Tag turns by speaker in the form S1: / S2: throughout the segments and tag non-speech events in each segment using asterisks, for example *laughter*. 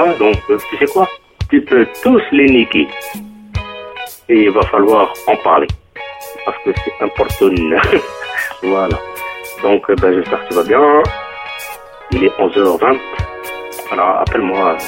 S1: Hein,
S2: donc euh, tu sais quoi? Tu peux tous les niquer. Et il va falloir en parler. Parce que c'est important. *laughs* voilà. Donc euh, ben, j'espère que tu vas bien. Il est 11h20. Alors appelle-moi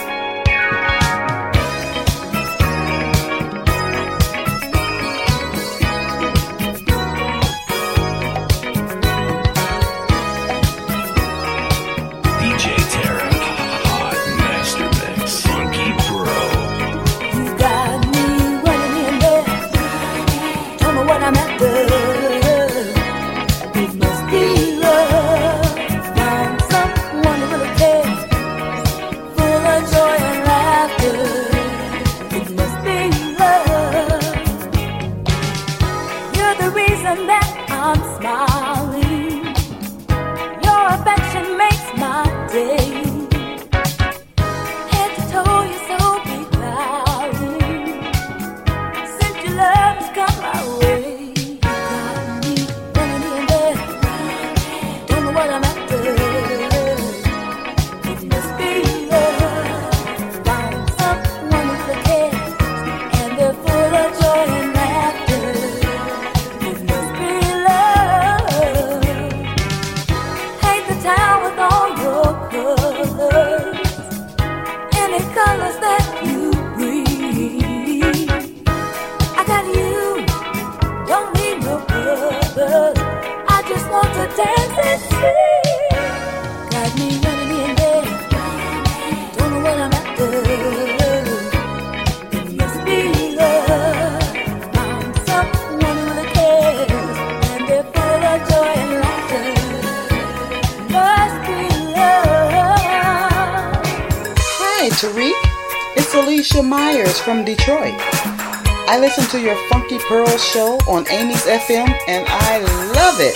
S3: to your
S4: Funky Pearl show on Amy's FM, and I love it.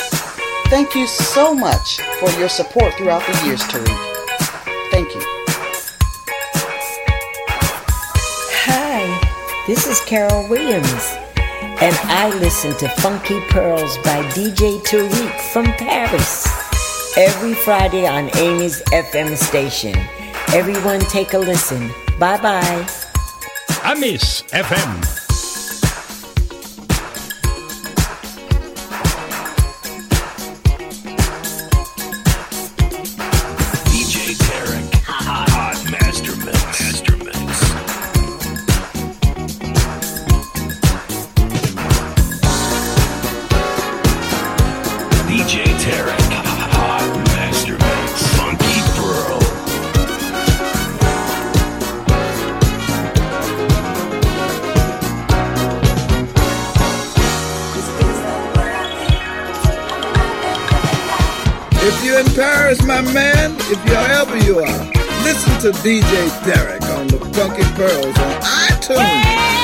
S4: Thank you so much for your support throughout the years, Tarek. Thank you.
S5: Hi, this is Carol Williams, and I listen to Funky Pearls by DJ Tarek from Paris every Friday on Amy's FM station. Everyone, take a listen. Bye bye.
S6: Amis FM
S7: to DJ Tarek on the Funky Pearls on iTunes. Yeah!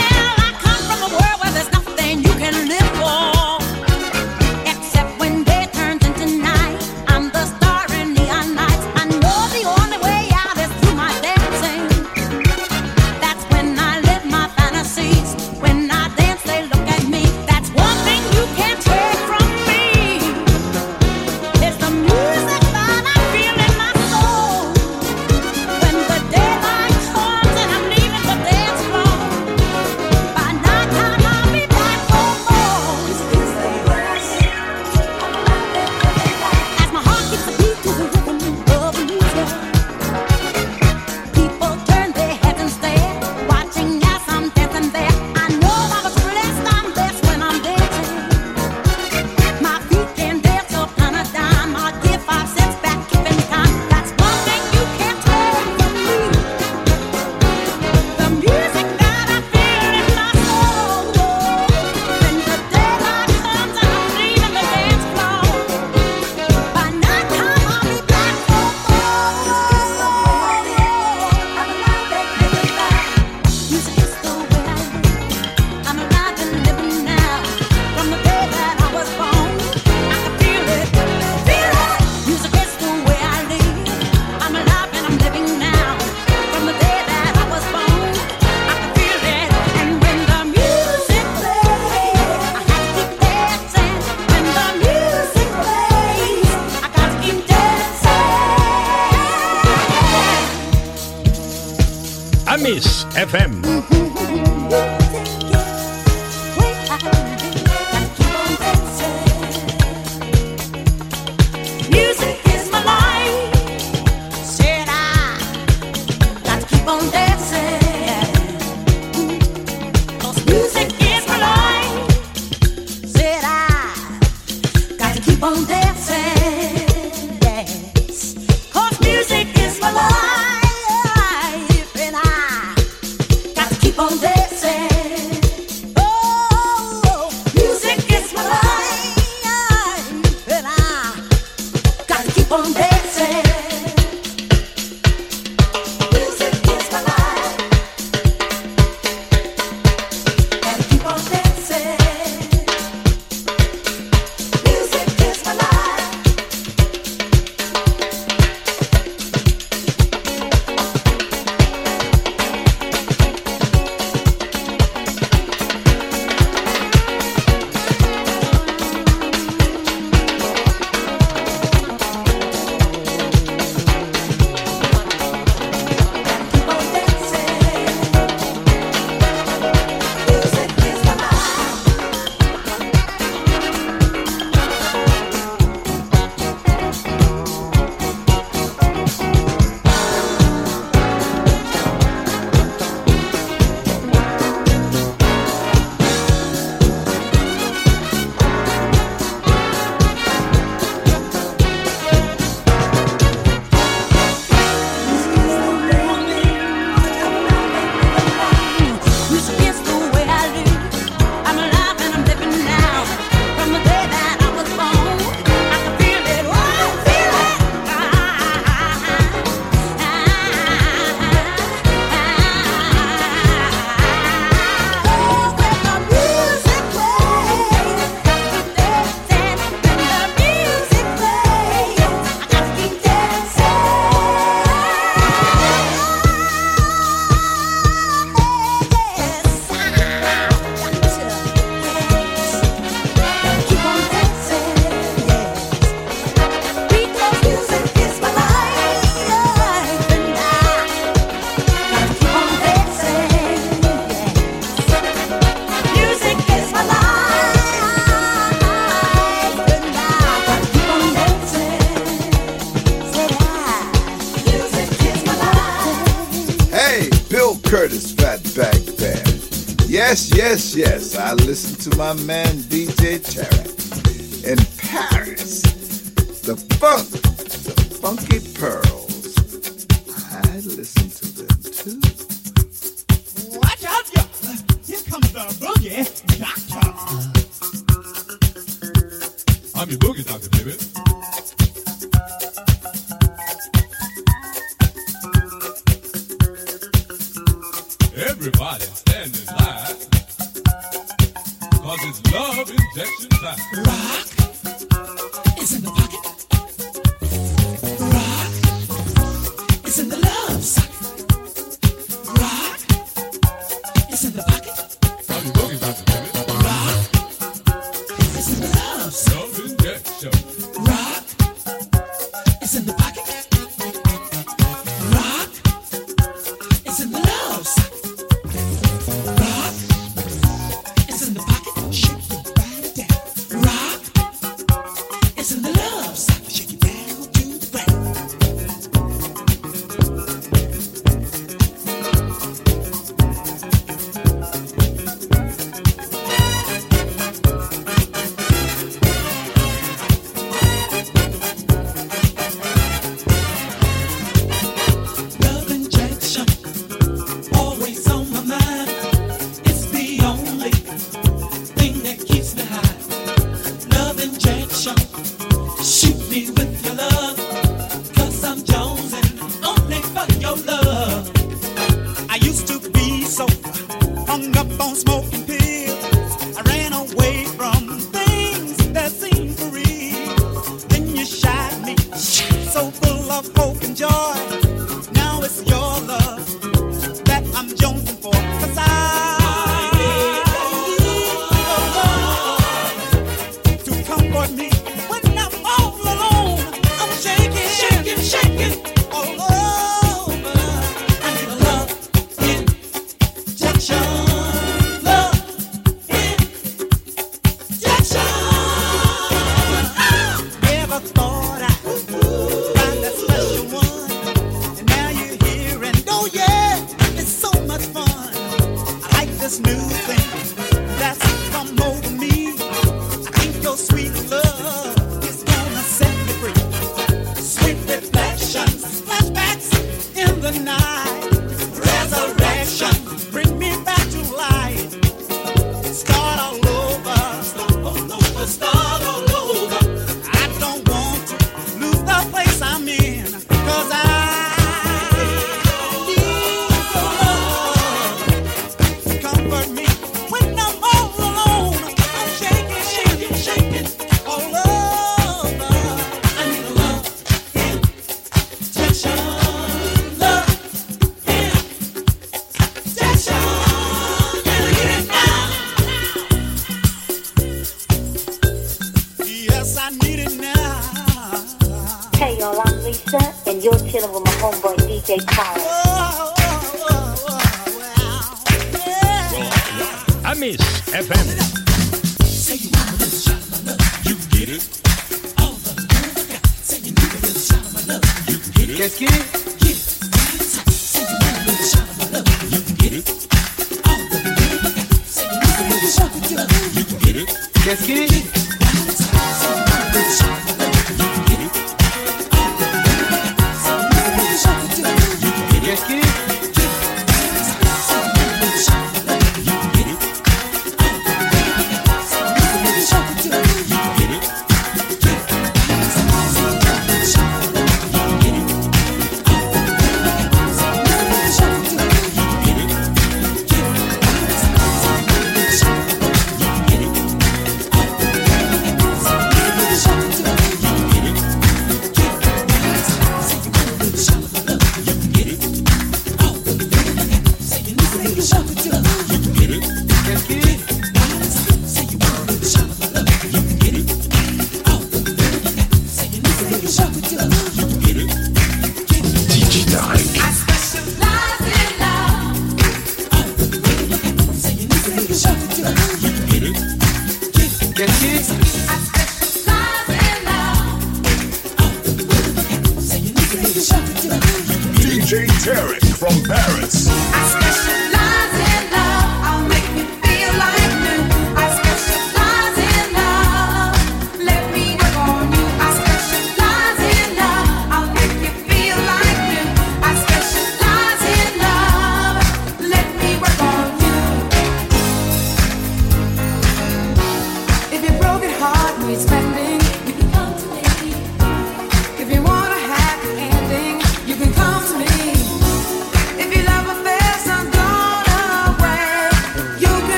S7: to my
S8: man DJ Tarek in Paris. The funk, the funky pearls. I listen to them too.
S1: Watch out, yo! Here comes the boogie doctor.
S9: I'm your boogie doctor, baby.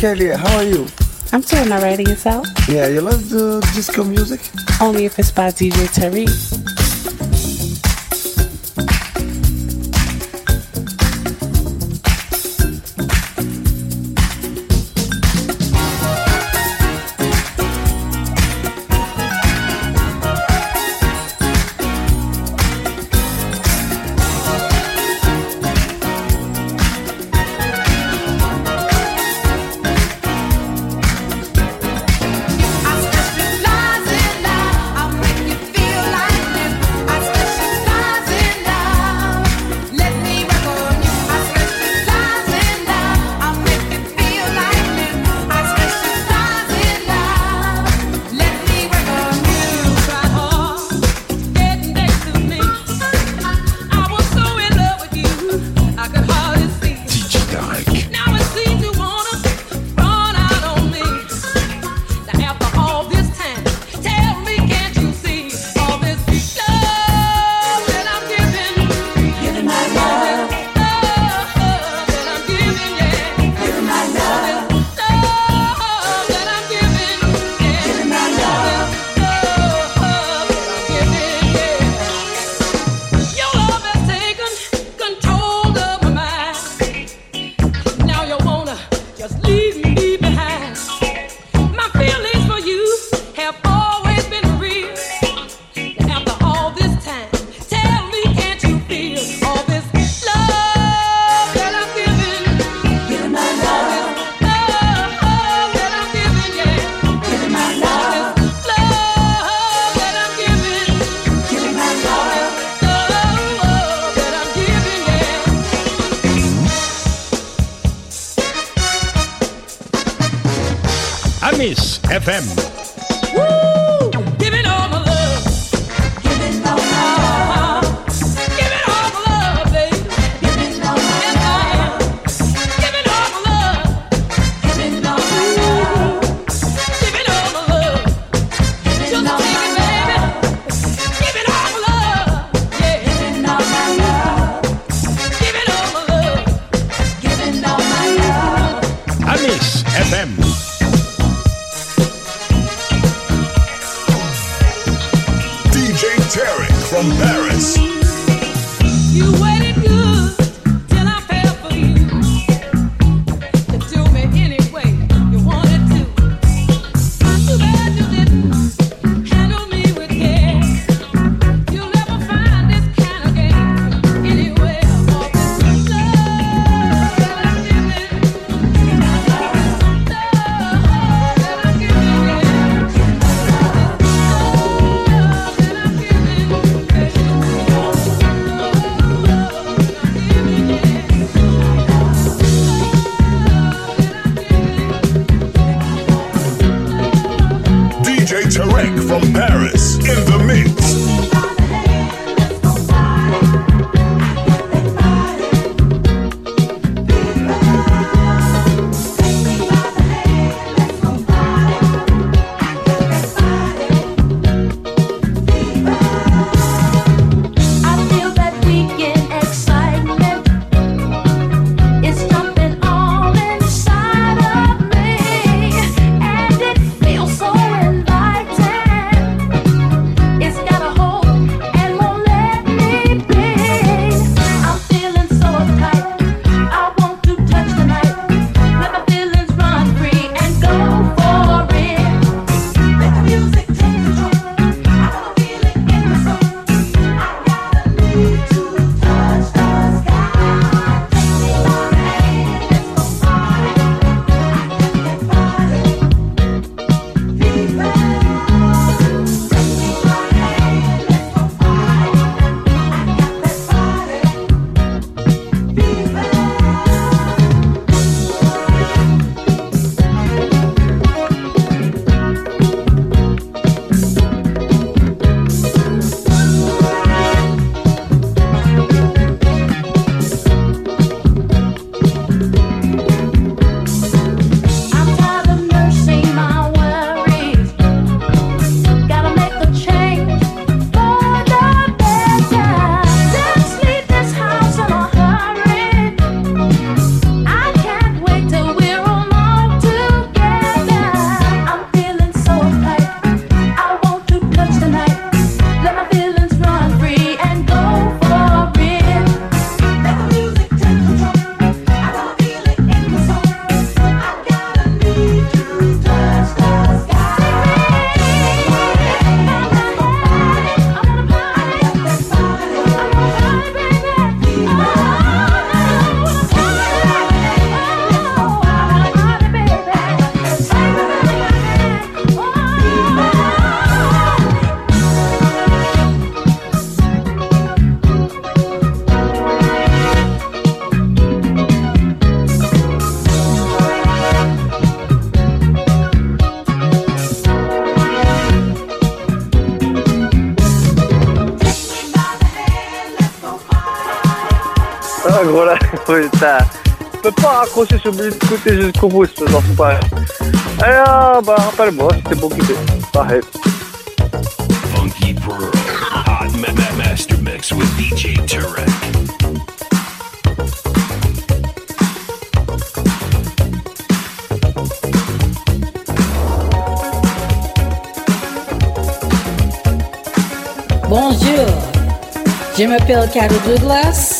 S10: Kelly, how are you?
S7: I'm doing alright yourself.
S10: Yeah, you love the disco music?
S7: Only if it's by DJ Tarek.
S11: putain. Je peux pas accrocher sur le côté jusqu'au bout, ce genre pas. Alors, bah, rappelle-moi, c'était beaucoup de. Pareil.
S6: Funky Pearl, Hot ma Master Mix with DJ Turek.
S12: Bonjour, je m'appelle Carol Douglas.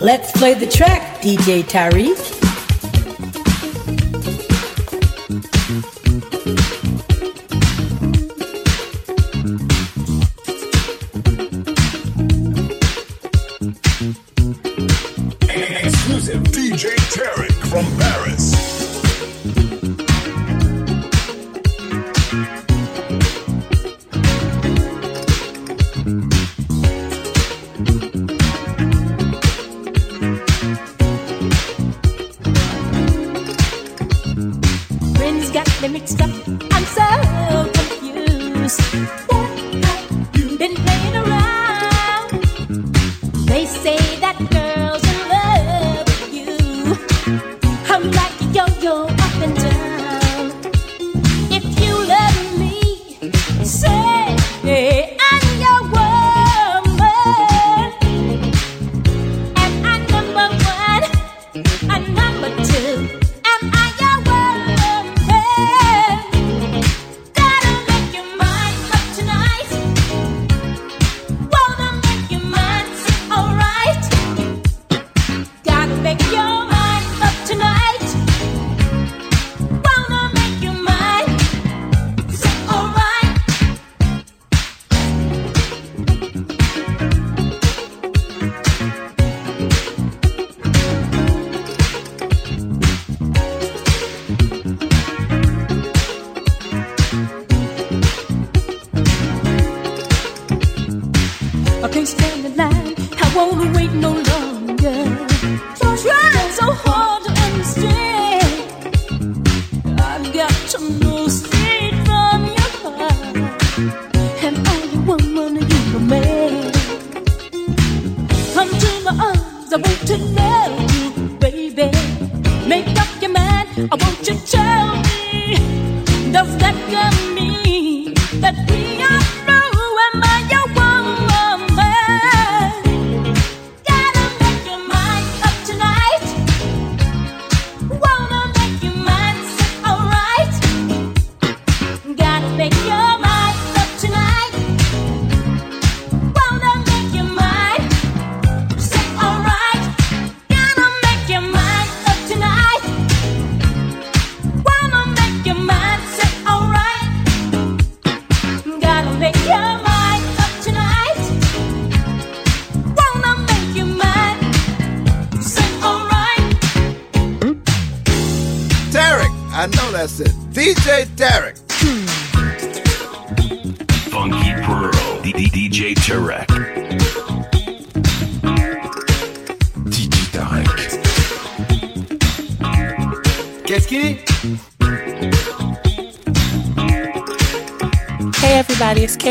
S12: Let's play the track, DJ
S2: Tyrese.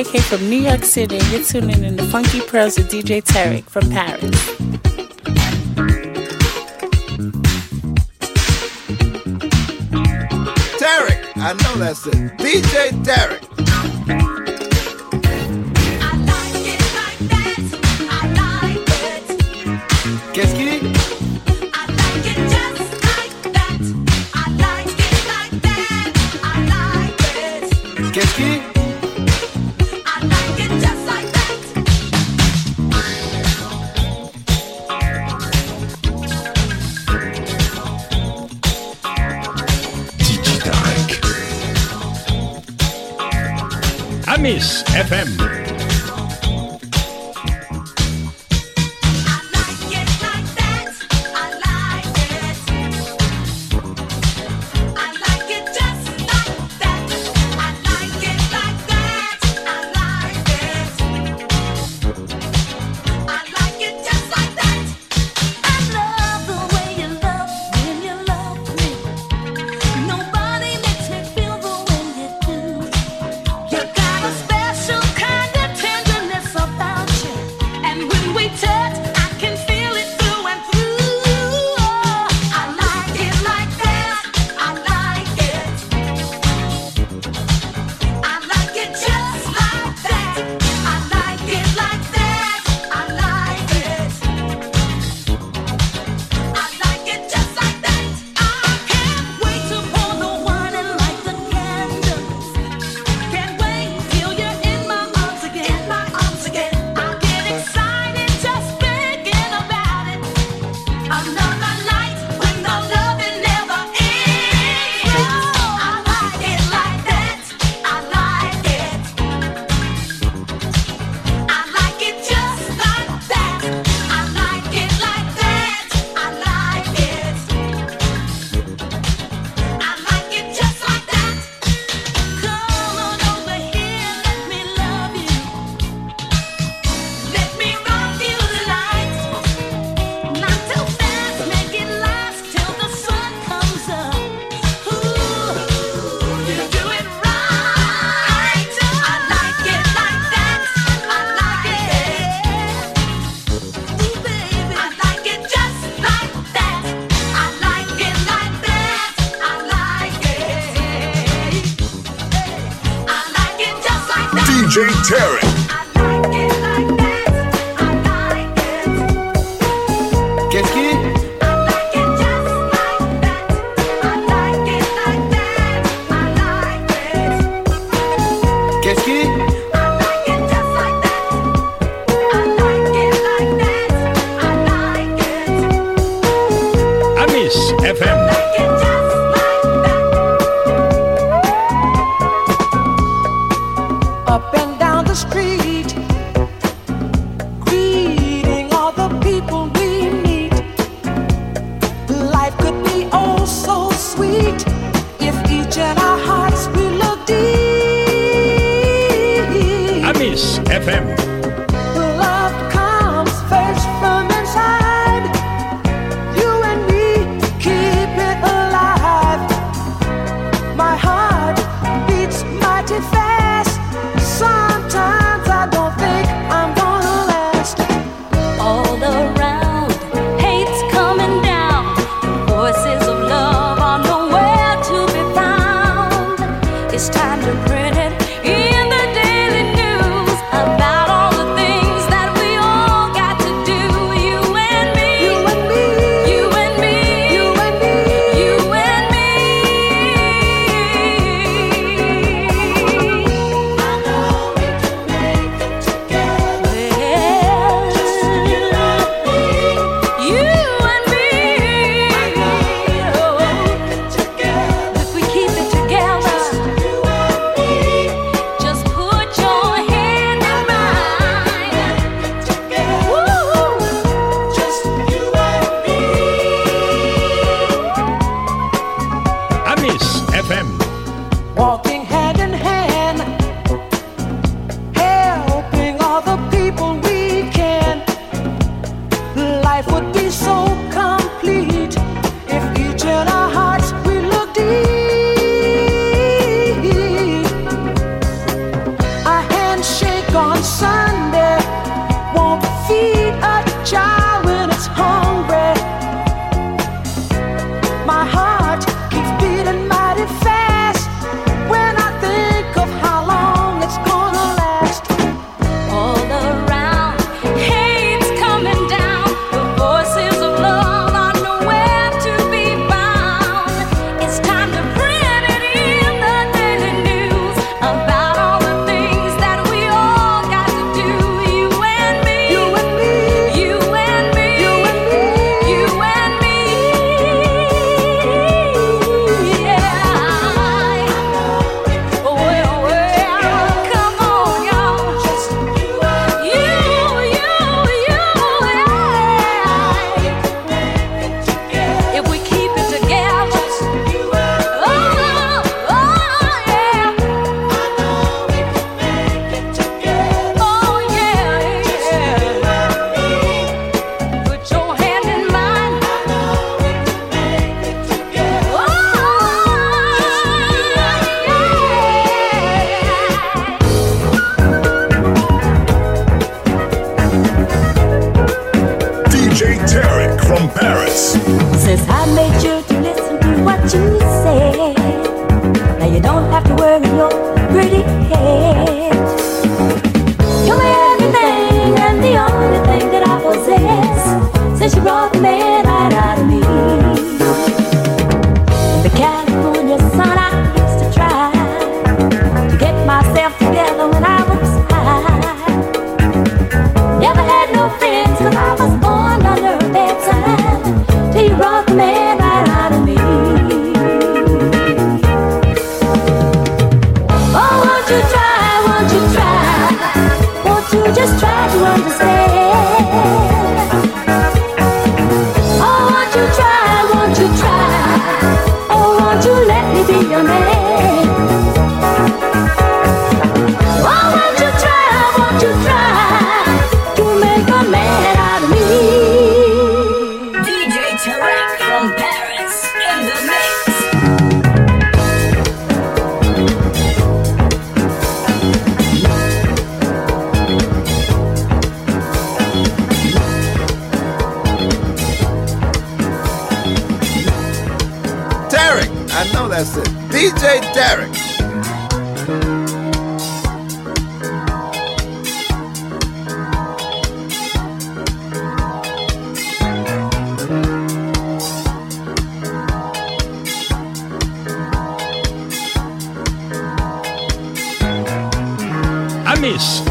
S2: KK from New York City, and you're tuning in to Funky Pros with DJ Tarek from Paris.
S8: Tarek, I know that's it. DJ Tarek.
S6: Miss FM.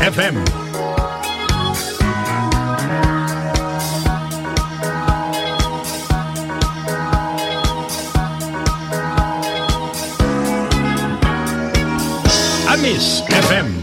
S6: FM. Amis FM.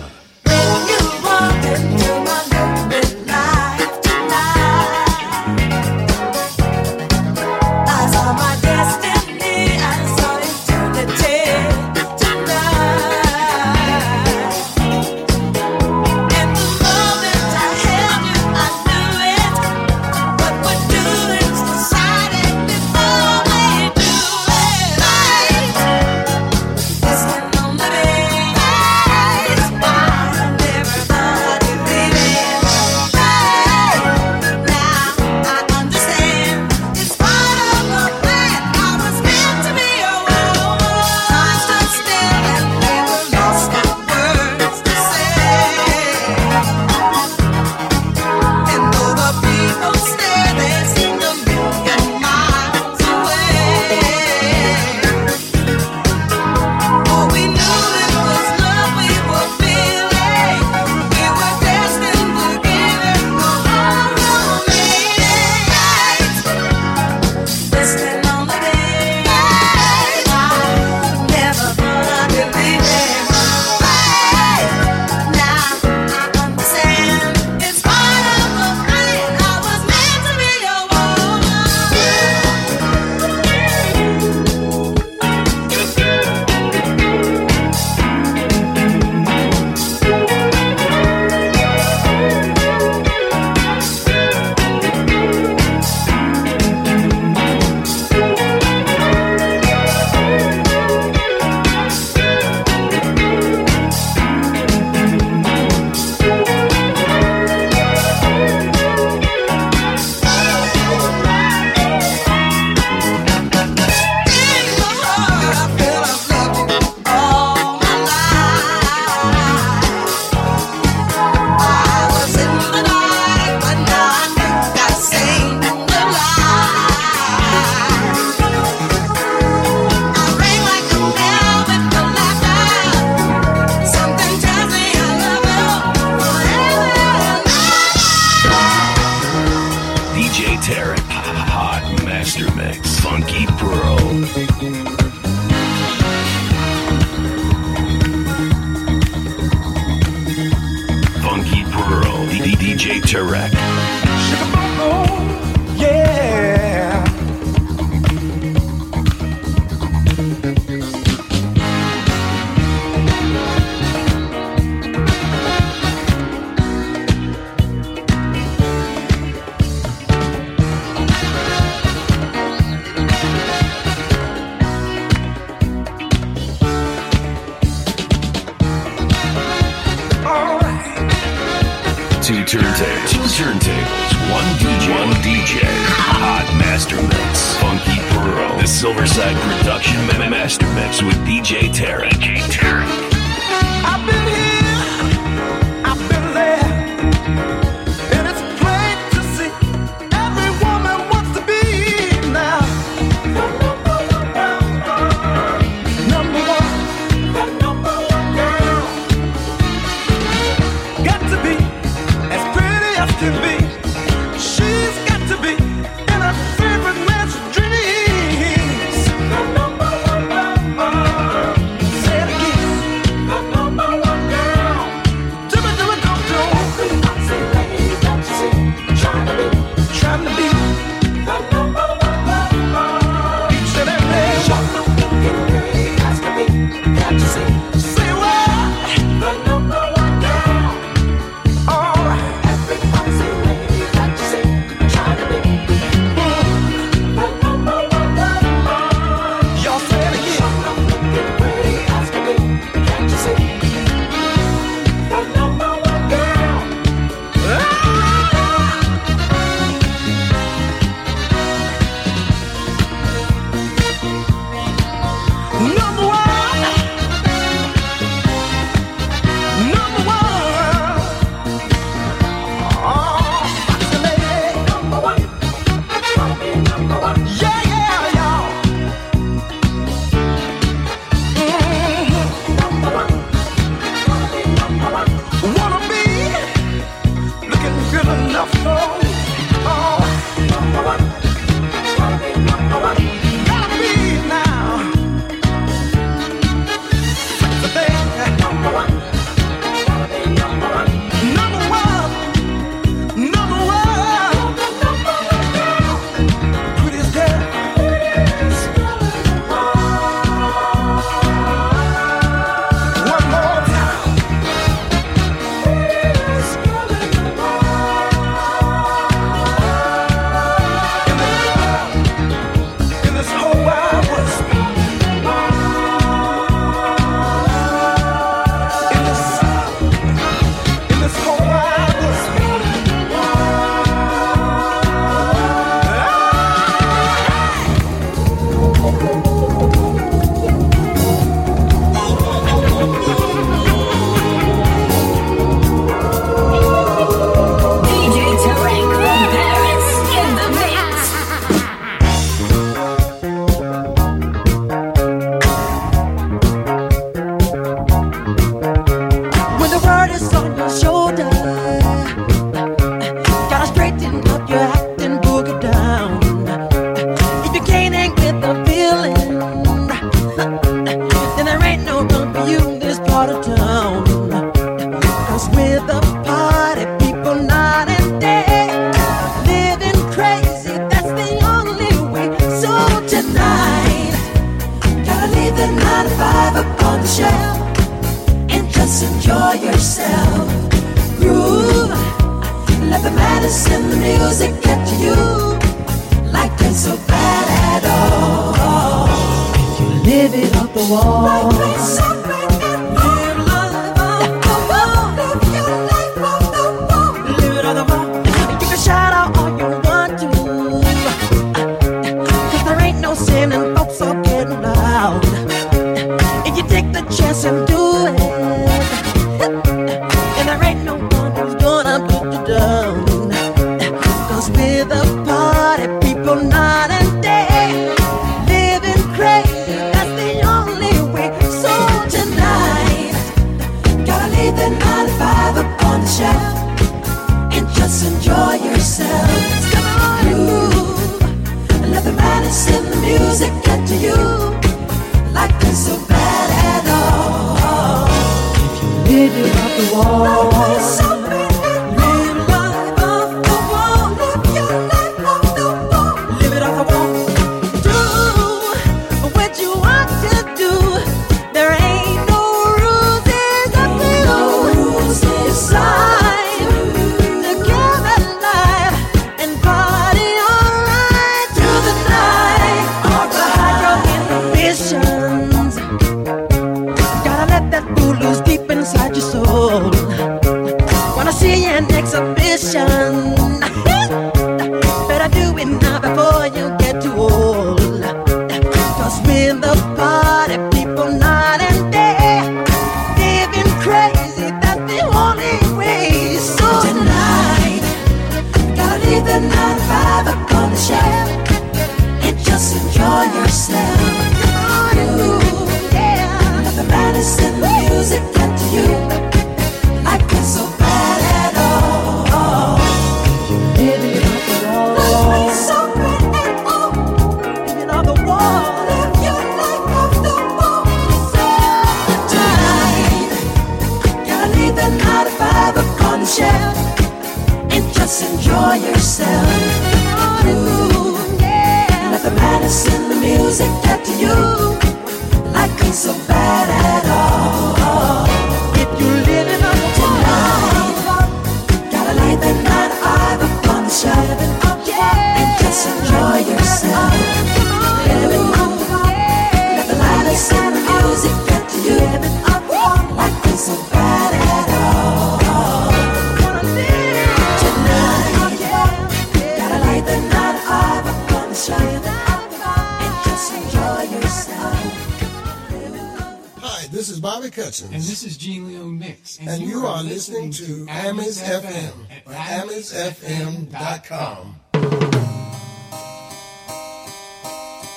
S1: Hutchins. And
S7: this is Gene Leone Mix. And, and
S13: you, you, are,
S14: are listening, listening, to Amis FM at amisfm.com.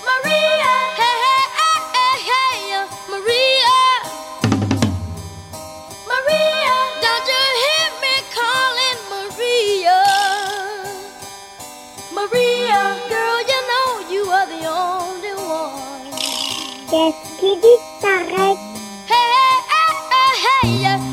S15: Maria, hey, hey, hey, hey, Maria. Maria, don't you hear me calling Maria? Maria, girl, you know you are the only one.
S2: Qu'est-ce qui
S16: bailas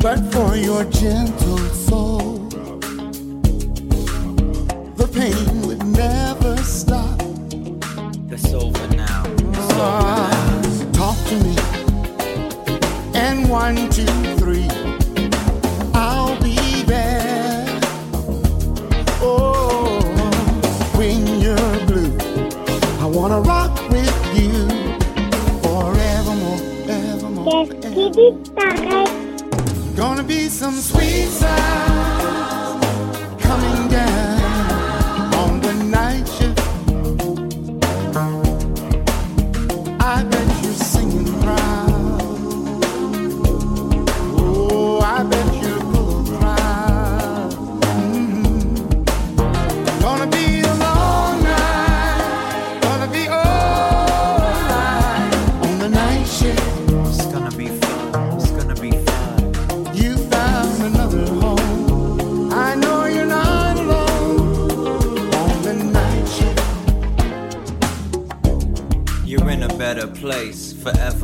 S16: but for your gentle soul. The pain would never stop.
S17: That's over now.
S16: That's over now. Talk to me. And one, two, three. I'll be there. Oh, when you're blue, I wanna rock with you forevermore, evermore.
S18: Yes,
S16: Gonna be some sweet sound.
S17: forever.